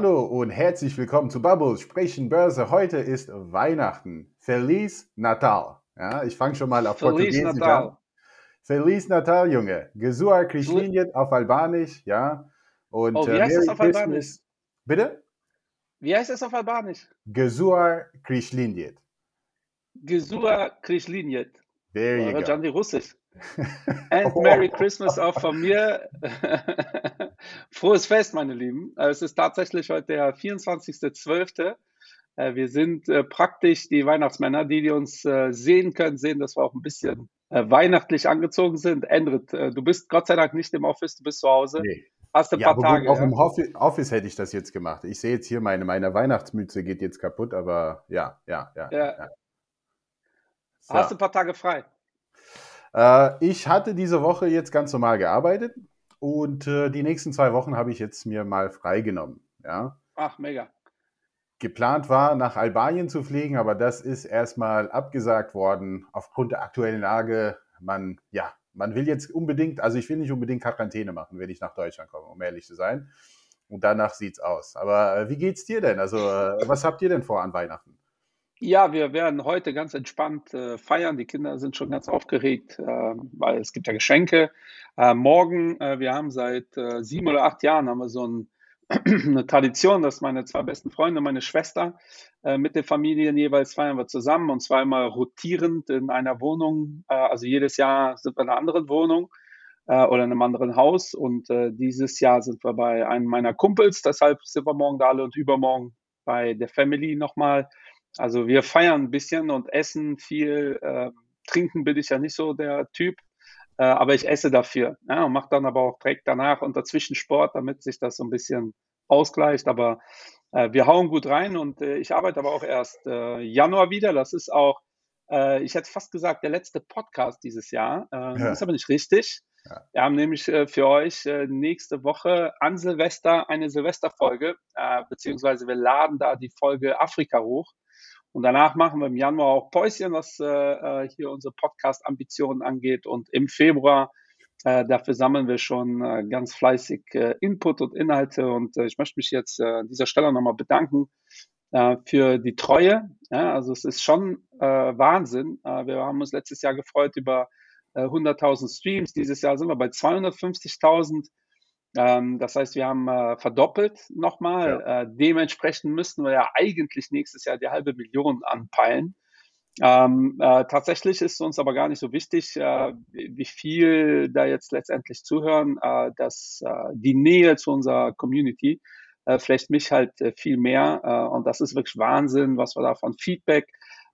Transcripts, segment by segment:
Hallo und herzlich willkommen zu Bubbles Sprechen Börse. Heute ist Weihnachten. Feliz Natal. Ja, ich fange schon mal auf Feliz Portugiesisch Natal. an. Feliz Natal, Junge. Gesua Krishlinjet auf Albanisch, ja. Und Oh, wie äh, heißt das Merry auf Albanisch? Christmas. Bitte? Wie heißt es auf Albanisch? Gesua Krishlinjet. Gesua Krishlinjet. There you Oder go. Russisch. And Oh. Merry Christmas auch von mir. Frohes Fest, meine Lieben. Äh, Es ist tatsächlich heute der 24.12. Äh, Wir sind äh, praktisch die Weihnachtsmänner, die, die uns äh, sehen können, sehen, dass wir auch ein bisschen weihnachtlich angezogen sind. Endrit, du bist Gott sei Dank nicht im Office, du bist zu Hause. Nee. Hast ein Ja, paar gut, Tage. auch ja? im Offi- Office hätte ich das jetzt gemacht. Ich sehe jetzt hier, meine, meine Weihnachtsmütze geht jetzt kaputt, aber ja, ja, ja. Ja. ja. So. Hast du ein paar Tage frei? Äh, ich hatte diese Woche jetzt ganz normal gearbeitet und äh, die nächsten zwei Wochen habe ich jetzt mir mal freigenommen. Ja. Ach, mega. Geplant war, nach Albanien zu fliegen, aber das ist erstmal abgesagt worden aufgrund der aktuellen Lage. Man, ja, man will jetzt unbedingt, also ich will nicht unbedingt Quarantäne machen, wenn ich nach Deutschland komme, um ehrlich zu sein. Und danach sieht's aus. Aber äh, wie geht's dir denn? Also, äh, was habt ihr denn vor an Weihnachten? Ja, wir werden heute ganz entspannt äh, feiern. Die Kinder sind schon ganz aufgeregt, äh, weil es gibt ja Geschenke. Äh, morgen, äh, wir haben seit äh, sieben oder acht Jahren haben wir so ein, eine Tradition, dass meine zwei besten Freunde, meine Schwester, äh, mit den Familien jeweils feiern wir zusammen und zwar immer rotierend in einer Wohnung. Also jedes Jahr sind wir in einer anderen Wohnung oder in einem anderen Haus und dieses Jahr sind wir bei einem meiner Kumpels. Deshalb sind wir morgen da alle und übermorgen bei der Family nochmal. Also wir feiern ein bisschen und essen viel. Äh, trinken bin ich ja nicht so der Typ, äh, aber ich esse dafür. Ja, und mache dann aber auch direkt danach und dazwischen Sport, damit sich das so ein bisschen ausgleicht. Aber äh, wir hauen gut rein und äh, ich arbeite aber auch erst äh, Januar wieder. Das ist auch, äh, ich hätte fast gesagt, der letzte Podcast dieses Jahr. Äh, Ja. Ist aber nicht richtig. Ja. Wir haben nämlich äh, für euch äh, nächste Woche an Silvester eine Silvesterfolge, äh, beziehungsweise wir laden da die Folge Afrika hoch. Und danach machen wir im Januar auch Päuschen, was äh, äh, hier unsere Podcast-Ambitionen angeht. Und im Februar, äh, dafür sammeln wir schon äh, ganz fleißig äh, Input und Inhalte. Und äh, ich möchte mich jetzt an dieser Stelle nochmal bedanken für die Treue. Ja, also es ist schon Wahnsinn. Wir haben uns letztes Jahr gefreut über äh, 100.000 Streams. Dieses Jahr sind wir bei 250.000. Ähm, das heißt, wir haben äh, verdoppelt nochmal. Äh, dementsprechend müssten wir ja eigentlich nächstes Jahr die halbe Million anpeilen. Ähm, äh, tatsächlich ist uns aber gar nicht so wichtig, äh, wie viel da jetzt letztendlich zuhören, äh, dass äh, die Nähe zu unserer Community äh, vielleicht mich halt äh, viel mehr. Äh, und das ist wirklich Wahnsinn, was wir da von Feedback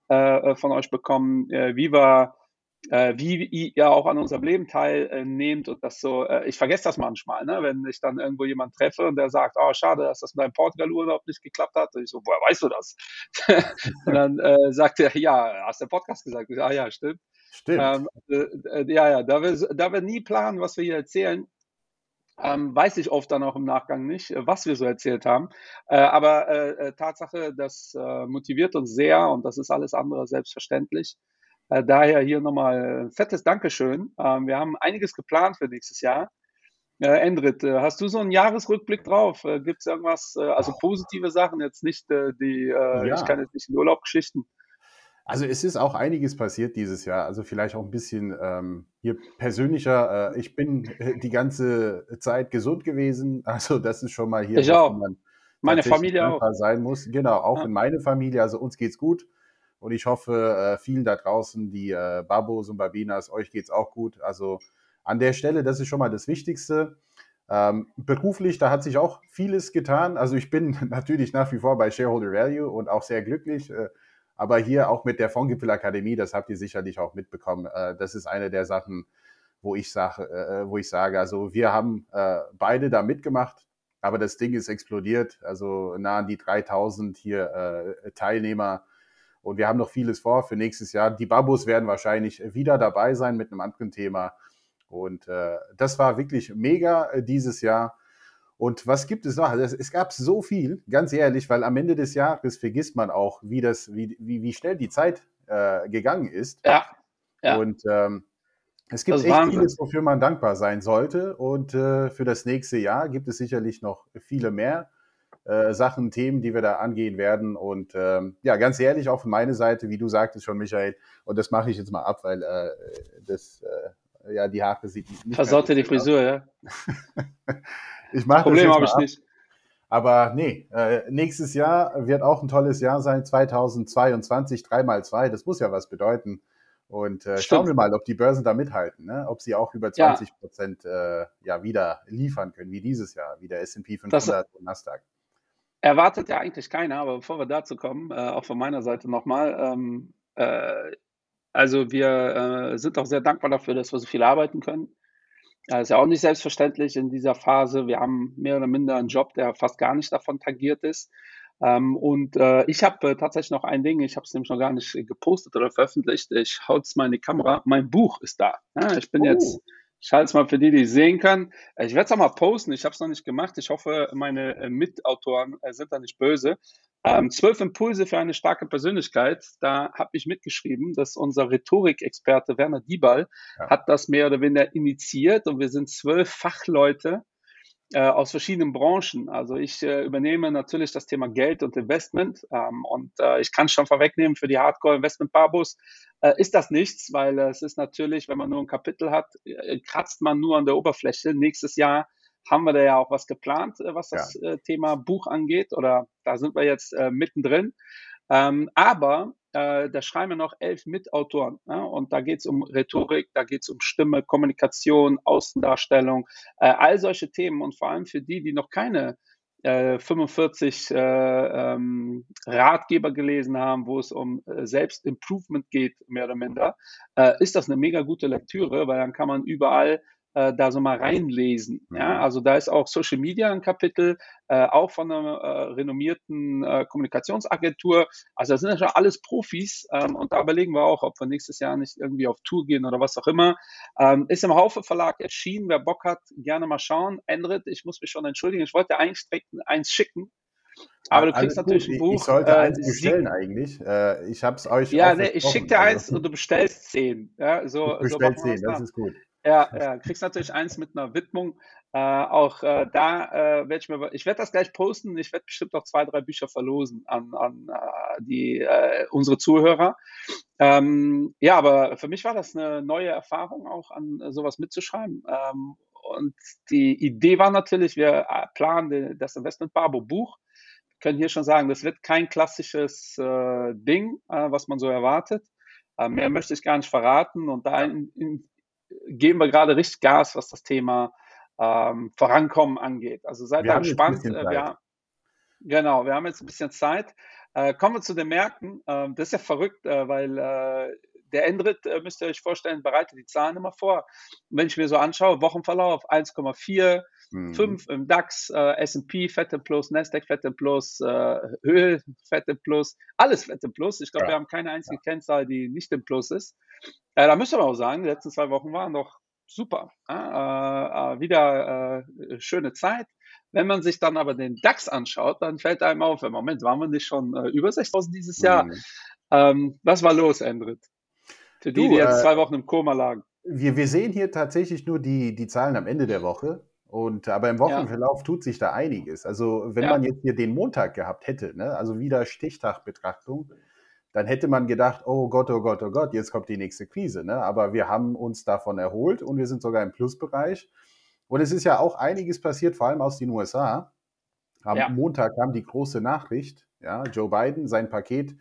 von euch bekommen, wie wir äh, wie ihr auch an unserem Leben teilnehmt und das so, äh, ich vergesse das manchmal, ne? wenn ich dann irgendwo jemanden treffe und der sagt, oh, schade, dass das mit deinem Portugal-Urlaub nicht geklappt hat. Und ich so, woher weißt du das? und dann äh, sagt er, ja, hast du Podcast gesagt? Ich, ah ja, stimmt. Stimmt. Ähm, äh, äh, ja, ja, da wir, da wir nie planen, was wir hier erzählen, ähm, weiß ich oft dann auch im Nachgang nicht, äh, was wir so erzählt haben. Äh, aber äh, äh, Tatsache, das äh, motiviert uns sehr und das ist alles andere selbstverständlich. Äh, daher hier nochmal ein fettes Dankeschön. Ähm, wir haben einiges geplant für nächstes Jahr. Äh, Endrit, äh, hast du so einen Jahresrückblick drauf? Äh, Gibt es irgendwas, äh, also positive Sachen, jetzt nicht äh, die, äh, Ja. ich kann jetzt nicht in Urlaubgeschichten. Also es ist auch einiges passiert dieses Jahr. Also vielleicht auch ein bisschen ähm, hier persönlicher. Äh, ich bin äh, die ganze Zeit gesund gewesen. Also das ist schon mal hier, Ich auch. man Meine Familie auch. sein muss. Genau, auch Ja. in meine Familie. Also uns geht's gut. Und ich hoffe, äh, vielen da draußen, die äh, Babos und Babinas, euch geht's auch gut. Also an der Stelle, das ist schon mal das Wichtigste. Ähm, beruflich, da hat sich auch vieles getan. Also ich bin natürlich nach wie vor bei Shareholder Value und auch sehr glücklich. Äh, aber hier auch mit der Fondgipfel Akademie, das habt ihr sicherlich auch mitbekommen. Äh, das ist eine der Sachen, wo ich sage, äh, wo ich sage, also wir haben äh, beide da mitgemacht, aber das Ding ist explodiert. Also nah an die 3000 hier äh, Teilnehmer. Und wir haben noch vieles vor für nächstes Jahr. Die Babos werden wahrscheinlich wieder dabei sein mit einem anderen Thema. Und äh, das war wirklich mega äh, dieses Jahr. Und was gibt es noch? Also es, gab so viel, ganz ehrlich, weil am Ende des Jahres vergisst man auch, wie, das, wie, wie, wie schnell die Zeit äh, gegangen ist. Ja, ja. Und ähm, es gibt Das echt Wahnsinn. vieles, wofür man dankbar sein sollte. Und äh, für das nächste Jahr gibt es sicherlich noch viele mehr äh, Sachen, Themen, die wir da angehen werden. Und ähm, ja, ganz ehrlich, auch von meiner Seite, wie du sagtest schon, Michael, und das mache ich jetzt mal ab, weil äh, das, äh, ja, die Haare sieht nicht Versaute die Frisur, ja. ich mache Problem habe ich ab. nicht. Aber nee, äh, nächstes Jahr wird auch ein tolles Jahr sein, 2022, 3x2, das muss ja was bedeuten. Und äh, schauen wir mal, ob die Börsen da mithalten, ne? ob sie auch über 20 Prozent ja. Äh, ja wieder liefern können, wie dieses Jahr, wie der S&P 500 das, und Nasdaq. Erwartet ja eigentlich keiner, aber bevor wir dazu kommen, äh, auch von meiner Seite nochmal, ähm, äh, also wir äh, sind auch sehr dankbar dafür, dass wir so viel arbeiten können. Das ist ja auch nicht selbstverständlich in dieser Phase. Wir haben mehr oder minder einen Job, der fast gar nicht davon tangiert ist. Ähm, und äh, ich habe äh, tatsächlich noch ein Ding, ich habe es nämlich noch gar nicht gepostet oder veröffentlicht. Ich haue es mal in die Kamera. Mein Buch ist da. Ja, ich bin oh. jetzt, ich halte es mal für die, die es sehen können. Ich werde es auch mal posten. Ich habe es noch nicht gemacht. Ich hoffe, meine äh, Mitautoren äh, sind da nicht böse. Ähm, zwölf Impulse für eine starke Persönlichkeit. Da habe ich mitgeschrieben, dass unser Rhetorikexperte Werner Diebal ja. hat das mehr oder weniger initiiert und wir sind zwölf Fachleute, aus verschiedenen Branchen. Also ich äh, übernehme natürlich das Thema Geld und Investment ähm, und äh, ich kann schon vorwegnehmen, für die Hardcore-Investment-Barbos äh, ist das nichts, weil es ist natürlich, wenn man nur ein Kapitel hat, äh, kratzt man nur an der Oberfläche. Nächstes Jahr haben wir da ja auch was geplant, äh, was das ja. Thema Buch angeht oder da sind wir jetzt mittendrin. Ähm, aber äh, da schreiben wir noch elf Mitautoren. Ja? Und da geht es um Rhetorik, da geht es um Stimme, Kommunikation, Außendarstellung, äh, all solche Themen. Und vor allem für die, die noch keine äh, 45 äh, ähm, Ratgeber gelesen haben, wo es um äh, Selbstimprovement geht, mehr oder minder, äh, ist das eine mega gute Lektüre, weil dann kann man überall äh, da so mal reinlesen. Ja? Mhm. Also da ist auch Social Media ein Kapitel, äh, auch von einer äh, renommierten äh, Kommunikationsagentur. Also das sind ja schon alles Profis ähm, und da überlegen wir auch, ob wir nächstes Jahr nicht irgendwie auf Tour gehen oder was auch immer. Ähm, ist im Haufe Verlag erschienen. Wer Bock hat, gerne mal schauen. Endrit, ich muss mich schon entschuldigen. Ich wollte eigentlich direkt eins schicken. Aber du kriegst Alles natürlich gut. ein Buch. Ich sollte äh, eins bestellen eigentlich. Äh, ich habe es euch. Ja, nee, ich schicke dir eins also. und du bestellst zehn. Ja, so, ich bestell so zehn, das ist gut. Ja, ja, kriegst natürlich eins mit einer Widmung. Äh, auch äh, da äh, werde ich mir, ich werde das gleich posten. Ich werde bestimmt noch zwei, drei Bücher verlosen an, an äh, die äh, unsere Zuhörer. Ähm, ja, aber für mich war das eine neue Erfahrung, auch an äh, sowas mitzuschreiben. Ähm, und die Idee war natürlich, wir planen das Investment Barbo Buch. Wir können hier schon sagen, das wird kein klassisches Ding, was man so erwartet. mehr möchte ich gar nicht verraten. Und da in, in, geben wir gerade richtig Gas, was das Thema ähm, Vorankommen angeht. Also seid da gespannt. Äh, wir, genau, wir haben jetzt ein bisschen Zeit. Äh, kommen wir zu den Märkten. Äh, das ist ja verrückt, äh, weil äh, der Endrit, äh, müsst ihr euch vorstellen, bereitet die Zahlen immer vor. Und wenn ich mir so anschaue, Wochenverlauf 1,4, mhm. 5 im DAX, S&P fette Plus, Nasdaq fette Plus, Öl fette Plus, alles fette Plus. Ich glaube, ja. wir haben keine einzige ja. Kennzahl, die nicht im Plus ist. Äh, da müssen wir auch sagen, die letzten zwei Wochen waren doch super. Äh, äh, wieder äh, schöne Zeit. Wenn man sich dann aber den DAX anschaut, dann fällt einem auf, im Moment waren wir nicht schon äh, über 6000 dieses Jahr. Mhm. Ähm, was war los, Endrit? Für die, du, die jetzt zwei Wochen im Koma lagen. Wir, wir sehen hier tatsächlich nur die, die Zahlen am Ende der Woche. Und, aber im Wochenverlauf ja. tut sich da einiges. Also wenn ja. man jetzt hier den Montag gehabt hätte, ne, also wieder Stichtagbetrachtung, dann hätte man gedacht, oh Gott, oh Gott, oh Gott, jetzt kommt die nächste Krise. Ne? Aber wir haben uns davon erholt und wir sind sogar im Plusbereich. Und es ist ja auch einiges passiert, vor allem aus den USA. Am ja. Montag kam die große Nachricht, ja, Joe Biden, sein Paket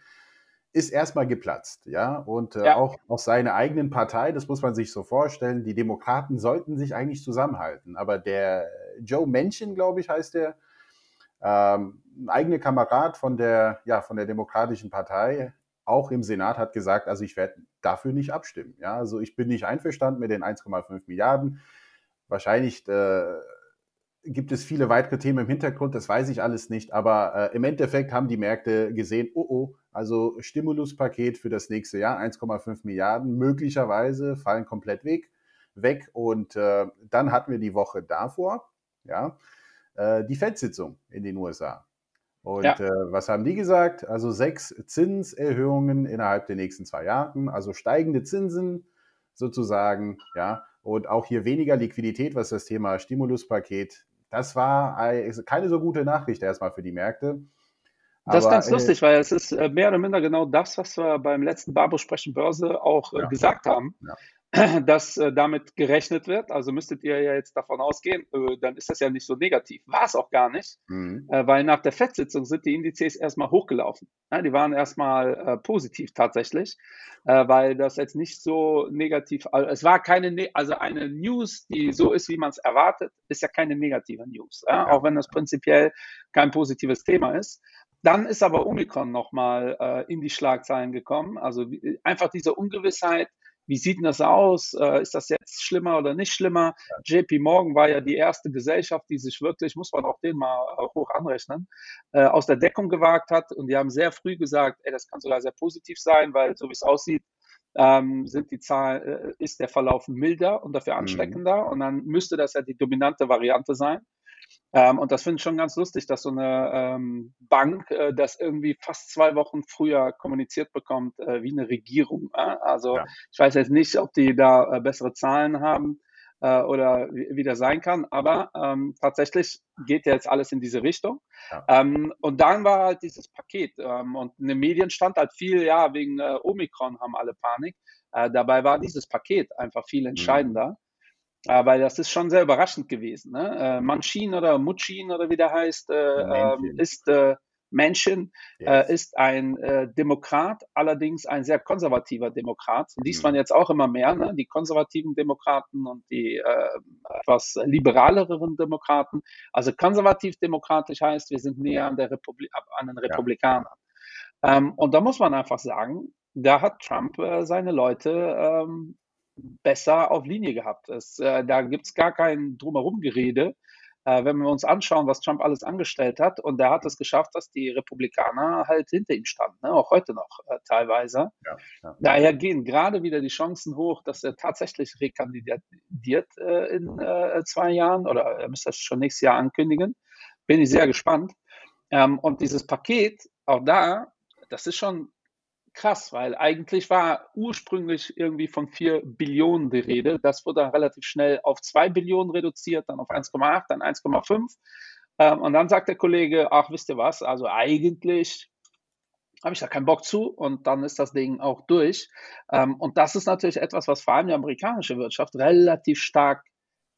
ist erstmal geplatzt, ja, und äh, ja. auch aus seiner eigenen Partei, das muss man sich so vorstellen, die Demokraten sollten sich eigentlich zusammenhalten, aber der Joe Manchin, glaube ich, heißt der, ähm, ein eigener Kamerad von der, ja, von der Demokratischen Partei, auch im Senat hat gesagt, also ich werde dafür nicht abstimmen. Ja, also ich bin nicht einverstanden mit den 1,5 Milliarden. Wahrscheinlich äh, gibt es viele weitere Themen im Hintergrund, das weiß ich alles nicht, aber äh, im Endeffekt haben die Märkte gesehen, oh oh, also Stimuluspaket für das nächste Jahr, 1,5 Milliarden, möglicherweise fallen komplett weg, weg und äh, dann hatten wir die Woche davor, ja, äh, die Fed-Sitzung in den USA. Und ja. äh, was haben die gesagt? Also sechs Zinserhöhungen innerhalb der nächsten zwei Jahre, also steigende Zinsen sozusagen, ja, und auch hier weniger Liquidität, was das Thema Stimuluspaket das war keine so gute Nachricht erstmal für die Märkte. Das ist ganz äh, lustig, weil es ist äh, mehr oder minder genau das, was wir beim letzten Barbo Sprechen Börse auch äh, ja. gesagt haben. Ja. dass äh, damit gerechnet wird. Also müsstet ihr ja jetzt davon ausgehen, äh, dann ist das ja nicht so negativ. War es auch gar nicht, mhm. äh, weil nach der FED-Sitzung sind die Indizes erstmal hochgelaufen. Ja, die waren erstmal äh, positiv tatsächlich, äh, weil das jetzt nicht so negativ, also es war keine, ne also eine News, die so ist, wie man es erwartet, ist ja keine negative News, ja? auch wenn das prinzipiell kein positives Thema ist. Dann ist aber Omikron nochmal äh, in die Schlagzeilen gekommen. Also einfach diese Ungewissheit, wie sieht denn das aus? Äh, ist das jetzt schlimmer oder nicht schlimmer? JP Morgan war ja die erste Gesellschaft, die sich wirklich, muss man auch den mal äh, hoch anrechnen, äh, aus der Deckung gewagt hat. Und die haben sehr früh gesagt, ey, das kann sogar sehr positiv sein, weil so wie es aussieht, ähm, sind die Zahlen, äh, ist der Verlauf milder und dafür mhm. ansteckender. Mhm. Und dann müsste das ja die dominante Variante sein. Ähm, und das finde ich schon ganz lustig, dass so eine ähm, Bank äh, das irgendwie fast zwei Wochen früher kommuniziert bekommt äh, wie eine Regierung. Äh? Also ja. ich weiß jetzt nicht, ob die da äh, bessere Zahlen haben äh, oder wie, wie, das sein kann, aber ähm, tatsächlich geht jetzt alles in diese Richtung. Ja. Ähm, und dann war halt dieses Paket ähm, und in den Medien stand halt viel, ja, wegen äh, Omikron haben alle Panik. dabei war dieses Paket einfach viel mhm. entscheidender. Mhm. Aber das ist schon sehr überraschend gewesen. Ne? Äh, Manchin oder Muchin oder wie der heißt, äh, ähm, ist äh, Menschen, äh, yes. ist ein äh, Demokrat, allerdings ein sehr konservativer Demokrat. Liest mhm. man jetzt auch immer mehr, ne? die konservativen Demokraten und die äh, etwas liberaleren Demokraten. Also konservativ-demokratisch heißt, wir sind näher an, der Republi an den Republikanern. Ja. Ähm, und da muss man einfach sagen, da hat Trump seine Leute ähm, besser auf Linie gehabt. Es, äh, da gibt es gar kein Drumherum-Gerede. Äh, wenn wir uns anschauen, was Trump alles angestellt hat, und er hat es geschafft, dass die Republikaner halt hinter ihm standen, ne? auch heute noch äh, teilweise. Ja, ja. Daher gehen gerade wieder die Chancen hoch, dass er tatsächlich rekandidiert äh, in äh, zwei Jahren oder er müsste das schon nächstes Jahr ankündigen. Bin ich sehr gespannt. Ähm, und dieses Paket, auch da, das ist schon krass, weil eigentlich war ursprünglich irgendwie von 4 Billionen die Rede. Das wurde dann relativ schnell auf 2 Billionen reduziert, dann auf 1,8, dann 1,5. Ähm, und dann sagt der Kollege, ach, wisst ihr was, also eigentlich habe ich da keinen Bock zu und dann ist das Ding auch durch. Ähm, und das ist natürlich etwas, was vor allem die amerikanische Wirtschaft relativ stark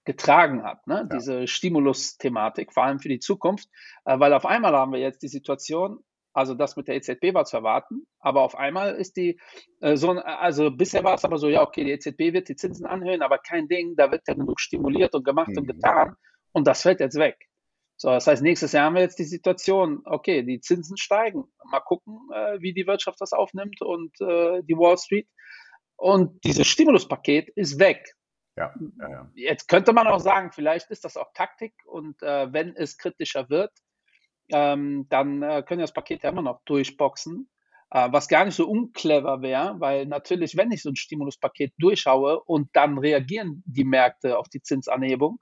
getragen hat, ne? Ja. diese Stimulus-Thematik, vor allem für die Zukunft, äh, weil auf einmal haben wir jetzt die Situation, also das mit der EZB war zu erwarten, aber auf einmal ist die äh, so, also bisher war es aber so, ja, okay, die EZB wird die Zinsen anhöhen, aber kein Ding, da wird ja genug stimuliert und gemacht mhm. und getan und das fällt jetzt weg. So, das heißt, nächstes Jahr haben wir jetzt die Situation, okay, die Zinsen steigen. Mal gucken, äh, wie die Wirtschaft das aufnimmt und äh, die Wall Street. Und dieses Stimuluspaket ist weg. Ja, ja, ja. Jetzt könnte man auch sagen, vielleicht ist das auch Taktik und äh, wenn es kritischer wird, ähm, dann äh, können wir das Paket ja immer noch durchboxen. Äh, was gar nicht so unclever wäre, weil natürlich, wenn ich so ein Stimuluspaket durchschaue und dann reagieren die Märkte auf die Zinsanhebung,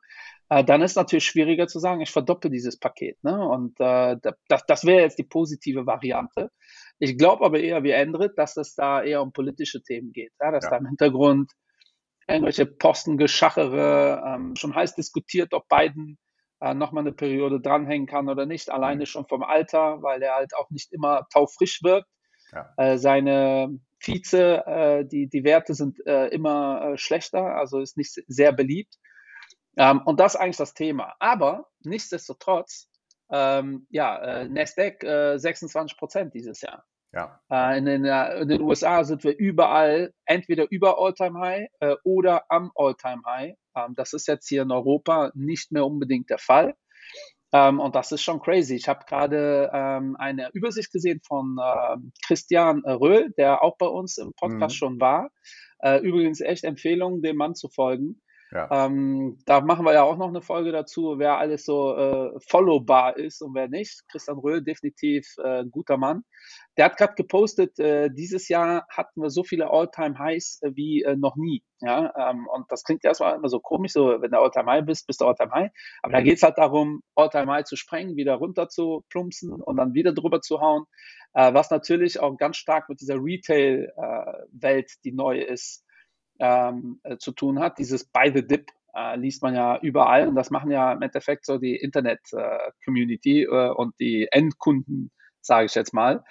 äh, dann ist natürlich schwieriger zu sagen, ich verdoppel dieses Paket. Ne? Und äh, das, das wäre jetzt die positive Variante. Ich glaube aber eher wie Endrit, dass es da eher um politische Themen geht, ja? dass ja. da im Hintergrund irgendwelche Postengeschachere ähm, schon heiß diskutiert, ob Biden äh, nochmal eine Periode dranhängen kann oder nicht. Alleine mhm. schon vom Alter, weil er halt auch nicht immer taufrisch wirkt. Ja. Äh, seine Vize, äh, die, die Werte sind äh, immer äh, schlechter, also ist nicht sehr beliebt. Ähm, und das ist eigentlich das Thema. Aber nichtsdestotrotz, ähm, ja, äh, Nasdaq 26 Prozent dieses Jahr. Ja. Äh, in, den, in, den, USA sind wir überall entweder über Alltime High äh, oder am Alltime High. Ähm, das ist jetzt hier in Europa nicht mehr unbedingt der Fall. Ähm, und das ist schon crazy. Ich habe gerade ähm, eine Übersicht gesehen von äh, Christian Röhl, der auch bei uns im Podcast mhm. schon war. Äh, übrigens echt Empfehlung, dem Mann zu folgen. Ja. Ähm, da machen wir ja auch noch eine Folge dazu, wer alles so äh, followbar ist und wer nicht. Christian Röhl, definitiv äh, ein guter Mann. Der hat gerade gepostet, äh, dieses Jahr hatten wir so viele All-Time-Highs äh, wie äh, noch nie. Ja? Ähm, und das klingt erstmal immer so komisch, so wenn du All-Time-High bist, bist du All-Time-High. Aber da geht es halt darum, All-Time-High zu sprengen, wieder runter zu plumpsen und dann wieder drüber zu hauen. Äh, was natürlich auch ganz stark mit dieser Retail-Welt, die neu ist, ähm, äh, zu tun hat, dieses Buy the Dip. äh, liest man ja überall und das machen ja im Endeffekt so die Internet-Community äh, und die Endkunden, sage ich jetzt mal.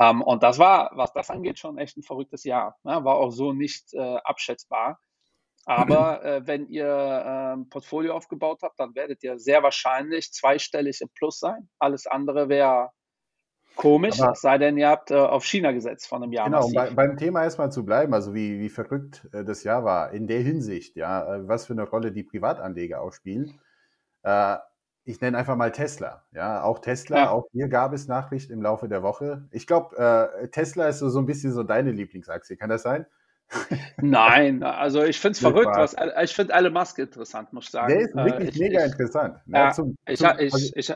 Ähm, und das war, was das angeht, schon echt ein verrücktes Jahr. Ne? War auch so nicht äh, abschätzbar. Aber äh, wenn ihr ein ähm, Portfolio aufgebaut habt, dann werdet ihr sehr wahrscheinlich zweistellig im Plus sein. Alles andere wäre komisch, es sei denn, ihr habt äh, auf China gesetzt von einem Jahr. Genau, bei, beim Thema erstmal zu bleiben, also wie, wie verrückt äh, das Jahr war, in der Hinsicht, ja, äh, was für eine Rolle die Privatanleger auch spielen. Äh, ich nenne einfach mal Tesla. Ja, auch Tesla, ja. auch hier gab es Nachricht im Laufe der Woche. Ich glaube, äh, Tesla ist so, so ein bisschen so deine Lieblingsaktie. Kann das sein? Nein, also ich finde es verrückt. Was, ich finde alle Maske interessant, muss ich sagen. Der ist wirklich äh, ich, mega ich, interessant. Ne? Ja, zum, ich, zum, ich, also, ich,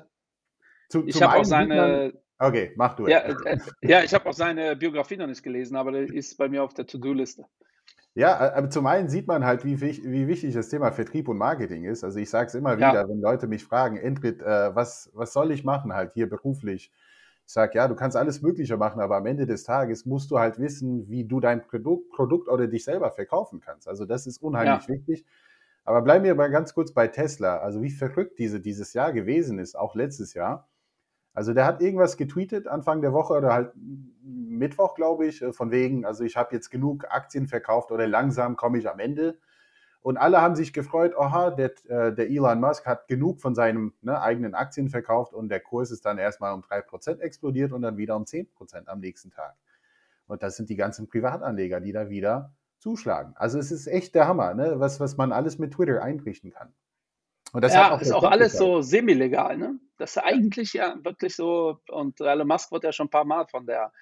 zu, ich habe auch seine. Okay, mach du. Ja, äh, ja ich habe auch seine Biografie noch nicht gelesen, aber der ist bei mir auf der To-Do-Liste. Ja, aber zum einen sieht man halt, wie, wie wichtig das Thema Vertrieb und Marketing ist. Also ich sage es immer wieder, ja. wenn Leute mich fragen, Endrit, äh, was, was soll ich machen halt hier beruflich? Ich sage, ja, du kannst alles Mögliche machen, aber am Ende des Tages musst du halt wissen, wie du dein Produkt, Produkt oder dich selber verkaufen kannst. Also das ist unheimlich ja. wichtig. Aber bleiben wir mal ganz kurz bei Tesla. Also wie verrückt diese, dieses Jahr gewesen ist, auch letztes Jahr. Also der hat irgendwas getweetet Anfang der Woche oder halt Mittwoch, glaube ich, äh, von wegen, also ich habe jetzt genug Aktien verkauft oder langsam komme ich am Ende. Und alle haben sich gefreut, aha, der, äh, der Elon Musk hat genug von seinen ne, eigenen Aktien verkauft und der Kurs ist dann erstmal um 3% explodiert und dann wieder um 10% am nächsten Tag. Und das sind die ganzen Privatanleger, die da wieder zuschlagen. Also es ist echt der Hammer, ne? was, was man alles mit Twitter einrichten kann. Und das ja, auch ist auch alles so semi-legal, ne? Das ist eigentlich ja wirklich so, und Elon Musk wird ja schon ein paar Mal von der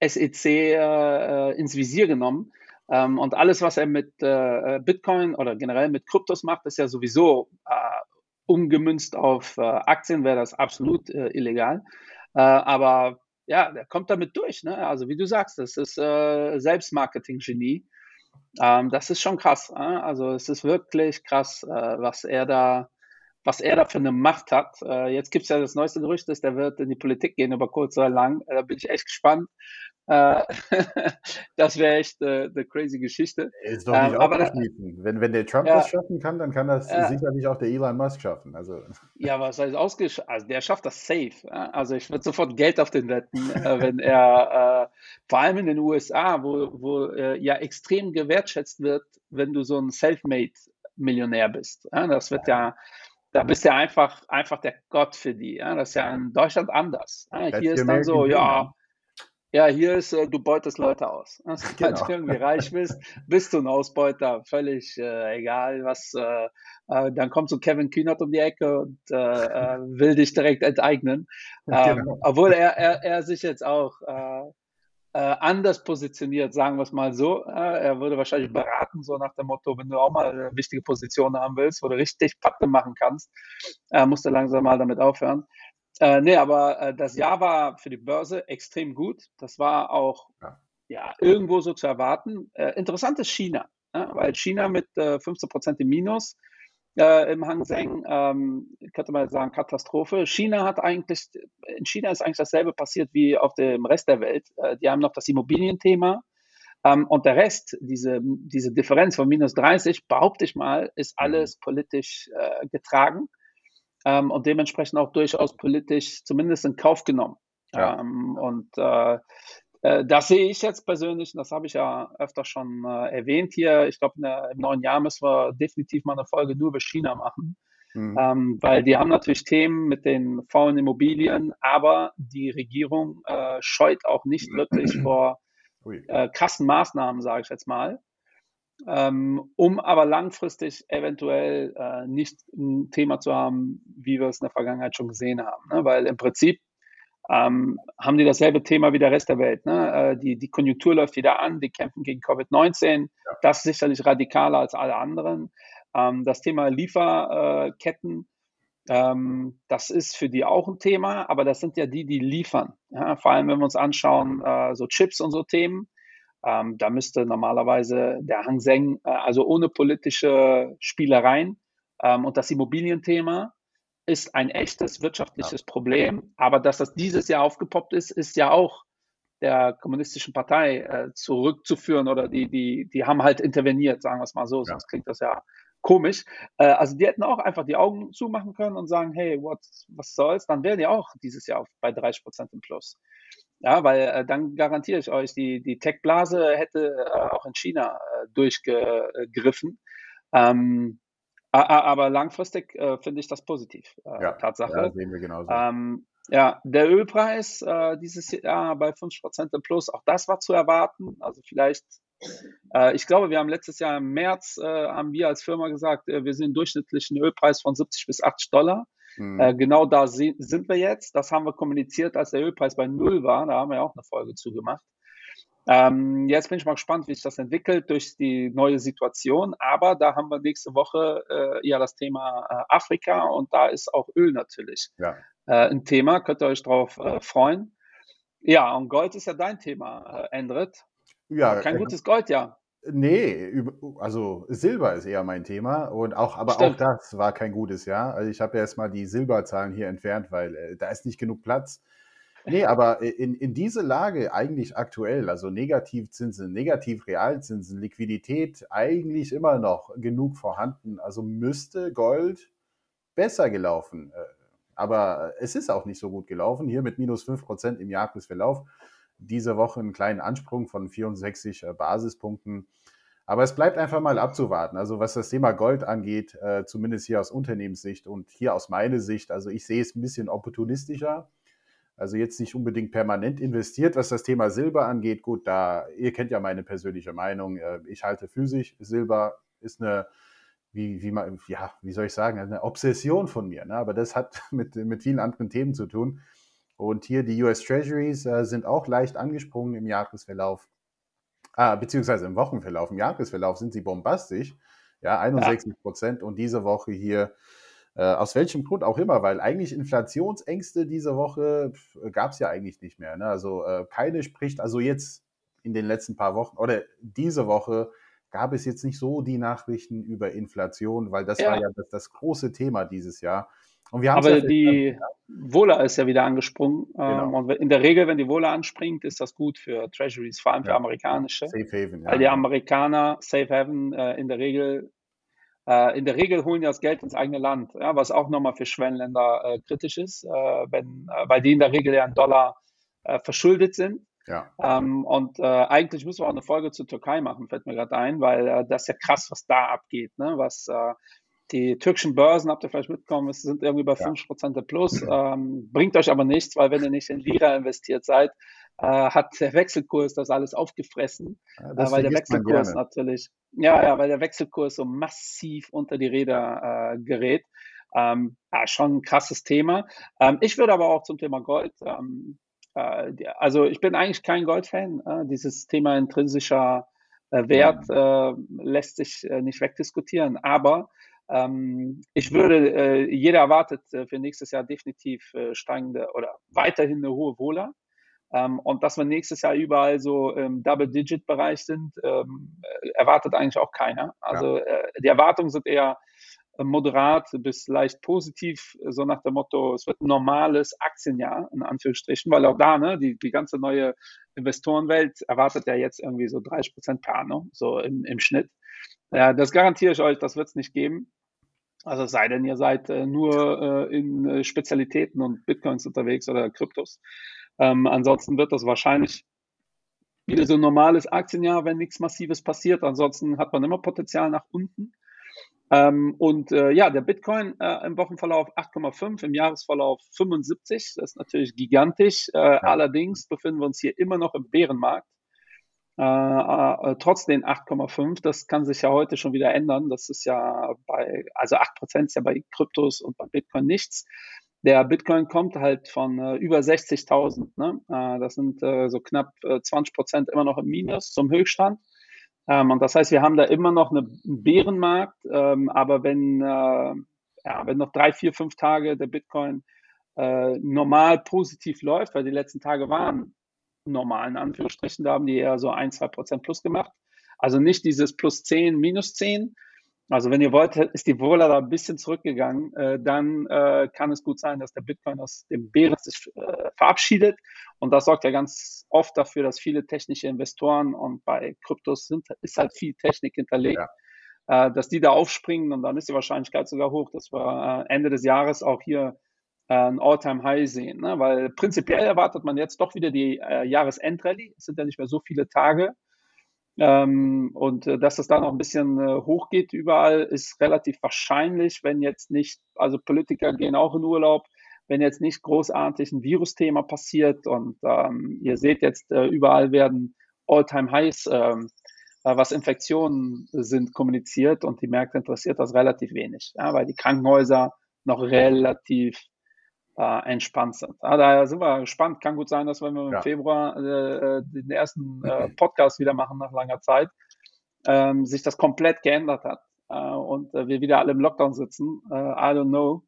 SEC äh, ins Visier genommen. Ähm, und alles, was er mit äh, Bitcoin oder generell mit Kryptos macht, ist ja sowieso äh, umgemünzt auf äh, Aktien, wäre das absolut äh, illegal. Äh, aber ja, der kommt damit durch. Ne? Also wie du sagst, das ist äh, Selbstmarketing-Genie. Ähm, das ist schon krass. Also es ist wirklich krass, was er da was er da für eine Macht hat. Äh, jetzt gibt es ja das neueste Gerücht, dass der wird in die Politik gehen über kurz oder lang. Äh, da bin ich echt gespannt. Äh, das wäre echt äh, eine crazy Geschichte. Ist doch nicht ähm, aber wenn, wenn der Trump ja, das schaffen kann, dann kann das ja, sicherlich auch der Elon Musk schaffen. Also. Ja, was heißt ausgesch Also der schafft das safe. Also ich würde sofort Geld auf den wetten, wenn er vor allem in den USA, wo, wo ja extrem gewertschätzt wird, wenn du so ein Selfmade Millionär bist. das wird ja da bist du einfach, einfach der Gott für die. Ja? Das ist ja in Deutschland anders. Ja? Hier ist dann so, ja, ja, hier ist, äh, du beutest Leute aus. Also, genau. Wenn du irgendwie reich bist, bist du ein Ausbeuter, völlig äh, egal, was. Äh, äh, dann kommt so Kevin Kühnert um die Ecke und äh, äh, will dich direkt enteignen. Ähm, genau. Obwohl er, er, er sich jetzt auch anders positioniert, sagen wir es mal so. Äh, er würde wahrscheinlich beraten, so nach dem Motto, wenn du auch mal eine wichtige Position haben willst, wo du richtig Patte machen kannst, äh, musst du langsam mal damit aufhören. Äh, nee, aber äh, das Jahr war für die Börse extrem gut. Das war auch ja, ja irgendwo so zu erwarten. Äh, interessant ist China, ja, weil China mit äh, 15 Prozent im Minus äh, im Hang Seng, ähm, könnte man sagen, Katastrophe. China hat eigentlich, in China ist eigentlich dasselbe passiert wie auf dem Rest der Welt. Äh, die haben noch das Immobilienthema. Ähm, und der Rest, diese, diese Differenz von minus 30, behaupte ich mal, ist mhm. alles politisch äh, getragen ähm, und dementsprechend auch durchaus politisch zumindest in Kauf genommen. Ja. Ähm, und äh, das sehe ich jetzt persönlich, und das habe ich ja öfter schon äh, erwähnt hier. Ich glaube, im neuen Jahr müssen wir definitiv mal eine Folge nur über China machen. Mhm. Ähm, weil die haben natürlich Themen mit den faulen Immobilien, aber die Regierung äh, scheut auch nicht wirklich vor äh, krassen Maßnahmen, sage ich jetzt mal, ähm, um aber langfristig eventuell äh, nicht ein Thema zu haben, wie wir es in der Vergangenheit schon gesehen haben. Ne? Weil im Prinzip ähm, haben die dasselbe Thema wie der Rest der Welt. Ne? Äh, die, die Konjunktur läuft wieder an, die kämpfen gegen Covid-19. Ja. Das ist sicherlich radikaler als alle anderen. Ähm, das Thema Lieferketten, ähm, das ist für die auch ein Thema, aber das sind ja die, die liefern. Ja? Vor allem, wenn wir uns anschauen, äh, so Chips und so Themen. Ähm, da müsste normalerweise der Hang Seng, äh, also ohne politische Spielereien ähm, und das Immobilienthema, ist ein echtes wirtschaftliches ja. Problem. Aber dass das dieses Jahr aufgepoppt ist, ist ja auch der kommunistischen Partei äh, zurückzuführen oder die, die, die haben halt interveniert, sagen wir es mal so, sonst klingt das ja komisch. Äh, also die hätten auch einfach die Augen zumachen können und sagen, hey, what, was soll's? Dann wären die auch dieses Jahr bei 30 Prozent im Plus. Ja, weil äh, dann garantiere ich euch, die, die Tech-Blase hätte äh, auch in China äh, durchgegriffen. Ähm, aber langfristig äh, finde ich das positiv. Äh, ja, Tatsache. Ja, sehen wir genauso. Ähm, ja, der Ölpreis äh, dieses Jahr bei 5% im Plus, auch das war zu erwarten. Also vielleicht, äh, ich glaube, wir haben letztes Jahr im März, äh, haben wir als Firma gesagt, äh, wir sehen durchschnittlichen Ölpreis von 70 bis 80 Dollar. Mhm. genau da sind wir jetzt. Das haben wir kommuniziert, als der Ölpreis bei Null war. Da haben wir auch eine Folge zugemacht. Ähm, jetzt bin ich mal gespannt, wie sich das entwickelt durch die neue Situation. Aber da haben wir nächste Woche äh, ja das Thema äh, Afrika und da ist auch Öl natürlich ja. äh, ein Thema. Könnt ihr euch darauf äh, freuen. Ja, und Gold ist ja dein Thema, äh, Endrit. Ja, kein äh, gutes Gold, ja. Nee, also Silber ist eher mein Thema und auch, aber Stimmt. auch das war kein gutes Jahr. Also ich habe ja erstmal die Silberzahlen hier entfernt, weil äh, da ist nicht genug Platz. Nee, aber in, in diese Lage eigentlich aktuell, also Negativzinsen, Negativrealzinsen, Liquidität eigentlich immer noch genug vorhanden. Also müsste Gold besser gelaufen. Äh, aber es ist auch nicht so gut gelaufen. Hier mit minus 5% im Jahresverlauf. Diese Woche einen kleinen Ansprung von 64 äh, Basispunkten. Aber es bleibt einfach mal abzuwarten. Also was das Thema Gold angeht, äh, zumindest hier aus Unternehmenssicht und hier aus meiner Sicht, also ich sehe es ein bisschen opportunistischer. Also jetzt nicht unbedingt permanent investiert, was das Thema Silber angeht. Gut, da, ihr kennt ja meine persönliche Meinung. Äh, ich halte physisch, Silber ist eine, wie, wie man, ja, wie soll ich sagen, eine Obsession von mir. Ne? Aber das hat mit, mit vielen anderen Themen zu tun. Und hier die US Treasuries äh, sind auch leicht angesprungen im Jahresverlauf, ah, beziehungsweise im Wochenverlauf. Im Jahresverlauf sind sie bombastisch, ja, 61 Prozent. Ja. Und diese Woche hier aus welchem Grund auch immer, weil eigentlich Inflationsängste diese Woche gab es ja eigentlich nicht mehr. Ne? Also äh, keine spricht, also jetzt in den letzten paar Wochen oder diese Woche gab es jetzt nicht so die Nachrichten über Inflation, weil das ja. war ja das, das, große Thema dieses Jahr. Und wir Aber ja die Wohler ist ja wieder angesprungen. Ähm, genau. und in der Regel, wenn die Wohler anspringt, ist das gut für Treasuries, vor allem für amerikanische. Safe Haven, ja. Weil die Amerikaner, Safe Haven, äh, in der Regel äh, in der Regel holen die das Geld ins eigene Land, ja, was auch nochmal für Schwellenländer äh, kritisch ist, äh, wenn, äh, weil die in der Regel ja in Dollar äh, verschuldet sind. Ja. Ähm, und äh, eigentlich müssen wir auch eine Folge zur Türkei machen, fällt mir gerade ein, weil das ist ja krass, was da abgeht, ne? was die türkischen Börsen, habt ihr vielleicht mitbekommen, sind irgendwie bei ja. 5% plus, ähm, bringt euch aber nichts, weil wenn ihr nicht in Lira investiert seid, äh, hat der Wechselkurs das alles aufgefressen, äh, weil der Wechselkurs natürlich, ja, ja, weil der Wechselkurs so massiv unter die Räder äh, gerät. Ähm, ja, schon ein krasses Thema. Ähm, ich würde aber auch zum Thema Gold, ähm, äh, also ich bin eigentlich kein Goldfan. Äh, dieses Thema intrinsischer äh, Wert ja. lässt sich nicht wegdiskutieren, aber ähm, ich würde, jeder erwartet für nächstes Jahr definitiv steigende oder weiterhin eine hohe Wohler. Ähm, und dass wir nächstes Jahr überall so im Double-Digit-Bereich sind, ähm, erwartet eigentlich auch keiner. Also ja. äh, die Erwartungen sind eher äh, moderat bis leicht positiv, so nach dem Motto, es wird ein normales Aktienjahr, in Anführungsstrichen, weil auch da, ne, die, die ganze neue Investorenwelt erwartet ja jetzt irgendwie so 30 Prozent per Anno, so im, im Schnitt. Ja, das garantiere ich euch, das wird es nicht geben. Also sei denn, ihr seid äh, nur äh, in äh, Spezialitäten und Bitcoins unterwegs oder Kryptos. Ähm, ansonsten wird das wahrscheinlich wieder so ein normales Aktienjahr, wenn nichts Massives passiert. Ansonsten hat man immer Potenzial nach unten. Ähm, und äh, ja, der Bitcoin äh, im Wochenverlauf 8,5, im Jahresverlauf 75. Das ist natürlich gigantisch. Äh, ja. Allerdings befinden wir uns hier immer noch im Bärenmarkt. Trotz den 8,5, das kann sich ja heute schon wieder ändern. Das ist ja bei, also 8% ist ja bei Kryptos und bei Bitcoin nichts der Bitcoin kommt halt von äh, über 60.000. Ne? Äh, das sind äh, so knapp 20 äh, Prozent immer noch im Minus zum Höchststand. Ähm, und das heißt, wir haben da immer noch eine, einen Bärenmarkt. Ähm, aber wenn, äh, ja, wenn noch drei, vier, fünf Tage der Bitcoin äh, normal positiv läuft, weil die letzten Tage waren normal in Anführungsstrichen, da haben die eher so ein, zwei Prozent plus gemacht. Also nicht dieses plus 10, minus 10, also wenn ihr wollt, ist die Wohler da ein bisschen zurückgegangen. Äh, dann äh, kann es gut sein, dass der Bitcoin aus dem Bären sich äh, verabschiedet. Und das sorgt ja ganz oft dafür, dass viele technische Investoren und bei Kryptos sind, ist halt viel Technik hinterlegt. äh, dass die da aufspringen und dann ist die Wahrscheinlichkeit sogar hoch, dass wir äh, Ende des Jahres auch hier äh, ein All-Time-High sehen. Ne? Weil prinzipiell erwartet man jetzt doch wieder die äh, Jahresendrallye. Es sind ja nicht mehr so viele Tage. Ähm, und äh, dass es da noch ein bisschen äh, hochgeht überall, ist relativ wahrscheinlich, wenn jetzt nicht, also Politiker gehen auch in Urlaub, wenn jetzt nicht großartig ein Virusthema passiert und ähm, ihr seht jetzt, äh, überall werden All-Time-Highs, ähm, äh, was Infektionen sind, kommuniziert und die Märkte interessiert das relativ wenig, ja, weil die Krankenhäuser noch relativ äh, entspannt sind. Ja, daher sind wir gespannt. Kann gut sein, dass wir im ja. Februar äh, äh den ersten äh, Podcast wieder machen nach langer Zeit, ähm, sich das komplett geändert hat äh, und äh, wir wieder alle im Lockdown sitzen. I don't know.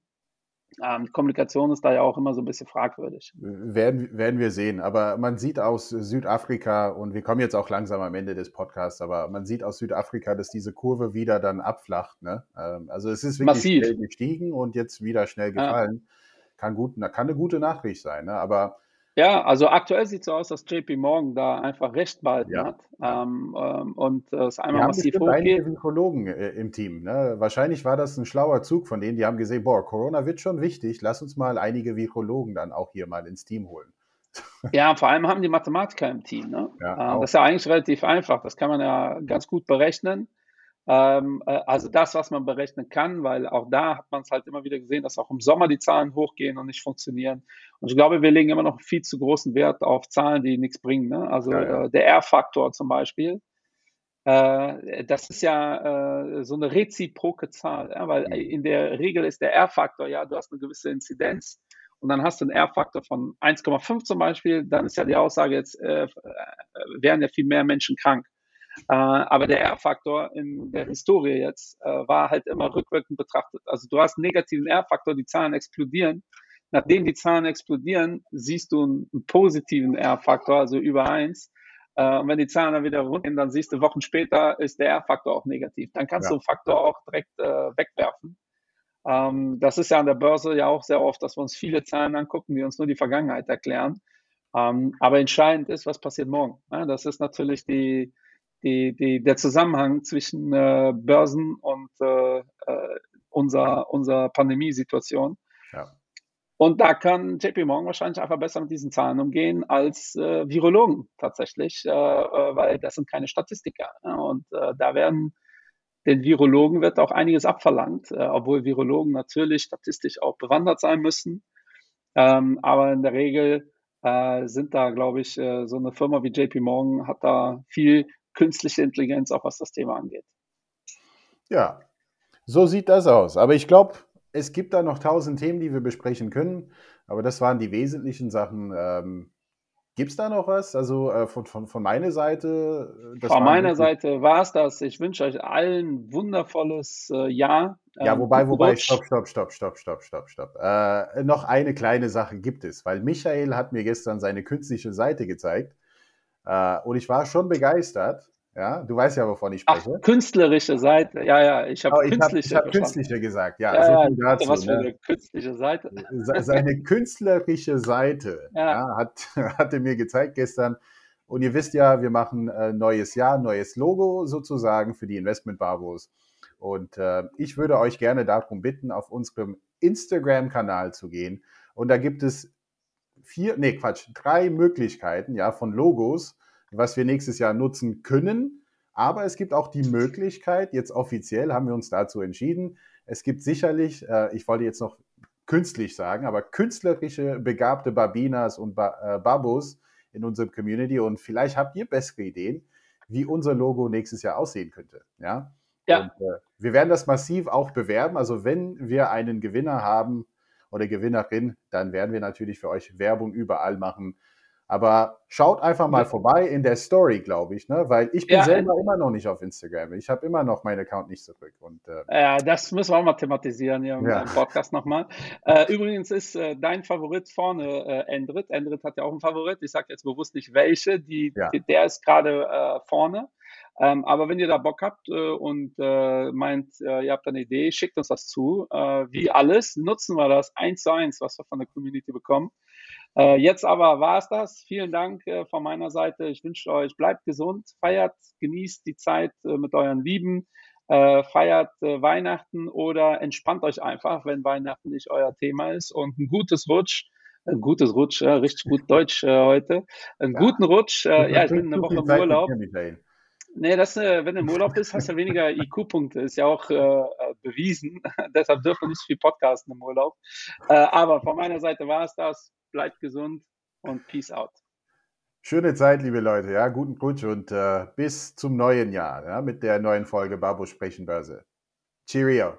Ähm, Kommunikation ist da ja auch immer so ein bisschen fragwürdig. Werden, werden wir sehen. Aber man sieht aus Südafrika, und wir kommen jetzt auch langsam am Ende des Podcasts, aber man sieht aus Südafrika, dass diese Kurve wieder dann abflacht. Ne? Ähm, also es ist wirklich Massiv. schnell gestiegen und jetzt wieder schnell gefallen. Ja kann, gut, kann eine gute Nachricht sein. Ne? Aber ja, also aktuell sieht es so aus, dass JP Morgan da einfach recht behalten ja. hat ähm, ähm, und äh, es einmal massiv hochgeht. einige Psychologen äh, im Team. Ne? Wahrscheinlich war das ein schlauer Zug von denen, die haben gesehen, boah, Corona wird schon wichtig, lass uns mal einige Virologen dann auch hier mal ins Team holen. Ja, vor allem haben die Mathematiker im Team. Ne? Ja, äh, das ist ja eigentlich relativ einfach, das kann man ja ganz gut berechnen. Ähm, äh, also das, was man berechnen kann, weil auch da hat man es halt immer wieder gesehen, dass auch im Sommer die Zahlen hochgehen und nicht funktionieren. Und ich glaube, wir legen immer noch viel zu großen Wert auf Zahlen, die nichts bringen. Ne? Also ja, ja. Äh, der R-Faktor zum Beispiel, äh, das ist ja äh, so eine reziproke Zahl, ja? weil mhm. in der Regel ist der R-Faktor, ja, du hast eine gewisse Inzidenz und dann hast du einen R-Faktor von 1,5 zum Beispiel, dann ist ja die Aussage, jetzt äh, äh, wären ja viel mehr Menschen krank. Äh, aber der R-Faktor in der Historie jetzt äh, war halt immer rückwirkend betrachtet. Also du hast einen negativen R-Faktor, die Zahlen explodieren. Nachdem die Zahlen explodieren, siehst du einen, positiven R-Faktor, also über eins. Äh, und wenn die Zahlen dann wieder runtergehen, dann siehst du Wochen später ist der R-Faktor auch negativ. Dann kannst ja. du einen Faktor auch direkt äh, wegwerfen. Ähm, das ist ja an der Börse ja auch sehr oft, dass wir uns viele Zahlen angucken, die uns nur die Vergangenheit erklären. Ähm, aber entscheidend ist, was passiert morgen. Ja, das ist natürlich die, die, die, der Zusammenhang zwischen äh, Börsen und äh, äh, unserer, unserer Pandemiesituation. Ja. Und da kann JP Morgan wahrscheinlich einfach besser mit diesen Zahlen umgehen als äh, Virologen tatsächlich, äh, äh, weil das sind keine Statistiker. Ja? Und da werden den Virologen wird auch einiges abverlangt, obwohl Virologen natürlich statistisch auch bewandert sein müssen. Ähm, aber in der Regel sind da, glaube ich, so eine Firma wie JP Morgan hat da viel künstliche Intelligenz, auch was das Thema angeht. Ja, so sieht das aus. Aber ich glaube, es gibt da noch tausend Themen, die wir besprechen können. Aber das waren die wesentlichen Sachen. Ähm, Gibt es da noch was? Also äh, von, von, von meiner Seite? Äh, von meiner Seite war es das. Ich wünsche euch allen ein wundervolles äh, Jahr. Ja, ähm, wobei, wobei, stopp, stopp, stopp, stopp, stopp, stopp, stopp. Äh, noch eine kleine Sache gibt es, weil Michael hat mir gestern seine künstliche Seite gezeigt. Äh, und ich war schon begeistert. Ja, du weißt ja, wovon ich spreche. Ach, künstlerische Seite. Ja, ja, ich habe oh, künstliche. Hab, ich habe künstliche gesagt. Ja, ja, so ja dazu, was für ne? eine künstliche Seite. Seine künstlerische Seite ja. ja hat, hat er mir gezeigt gestern. Und ihr wisst ja, wir machen äh, neues Jahr, neues Logo sozusagen für die Investment Barbos. Und äh, ich würde euch gerne darum bitten, auf unserem Instagram-Kanal zu gehen. Und da gibt es vier, nee, Quatsch, drei Möglichkeiten, ja, von Logos, was wir nächstes Jahr nutzen können. Aber es gibt auch die Möglichkeit, jetzt offiziell haben wir uns dazu entschieden, es gibt sicherlich, äh, ich wollte jetzt noch künstlich sagen, aber künstlerische, begabte Babinas und ba äh, Babos in unserem Community und vielleicht habt ihr bessere Ideen, wie unser Logo nächstes Jahr aussehen könnte. Ja. ja. Und, äh, wir werden das massiv auch bewerben. Also wenn wir einen Gewinner haben, oder Gewinnerin, dann werden wir natürlich für euch Werbung überall machen. Aber schaut einfach mal vorbei in der Story, glaube ich, ne? weil ich bin ja, selber immer noch nicht auf Instagram. Ich habe immer noch meinen Account nicht zurück. Und, äh, ja, das müssen wir auch mal thematisieren hier im ja. Podcast nochmal. Äh, übrigens ist äh, dein Favorit vorne äh, Endrit. Endrit hat ja auch einen Favorit. Ich sage jetzt bewusst nicht welche. Die, ja. die der ist gerade äh, vorne. Ähm, aber wenn ihr da Bock habt äh, und äh, meint, äh, ihr habt eine Idee, schickt uns das zu. Äh, wie alles nutzen wir das eins zu eins, was wir von der Community bekommen. Äh, jetzt aber war es das. Vielen Dank äh, von meiner Seite. Ich wünsche euch, bleibt gesund, feiert, genießt die Zeit mit euren Lieben. feiert Weihnachten oder entspannt euch einfach, wenn Weihnachten nicht euer Thema ist und ein gutes Rutsch. Ein gutes Rutsch, ja, richtig gut Deutsch äh, heute. Einen ja. guten Rutsch. Äh, ja, ich bin eine Woche im Urlaub. Nee, das, äh, wenn du im Urlaub bist, hast du weniger IQ-Punkte. Ist ja auch äh, äh bewiesen. Deshalb dürfen wir nicht viel podcasten im Urlaub. Äh, aber von meiner Seite war es das. Bleibt gesund und Peace out. Schöne Zeit, liebe Leute. Ja, guten Rutsch und äh, bis zum neuen Jahr ja, mit der neuen Folge Babo Sprechenbörse. Cheerio.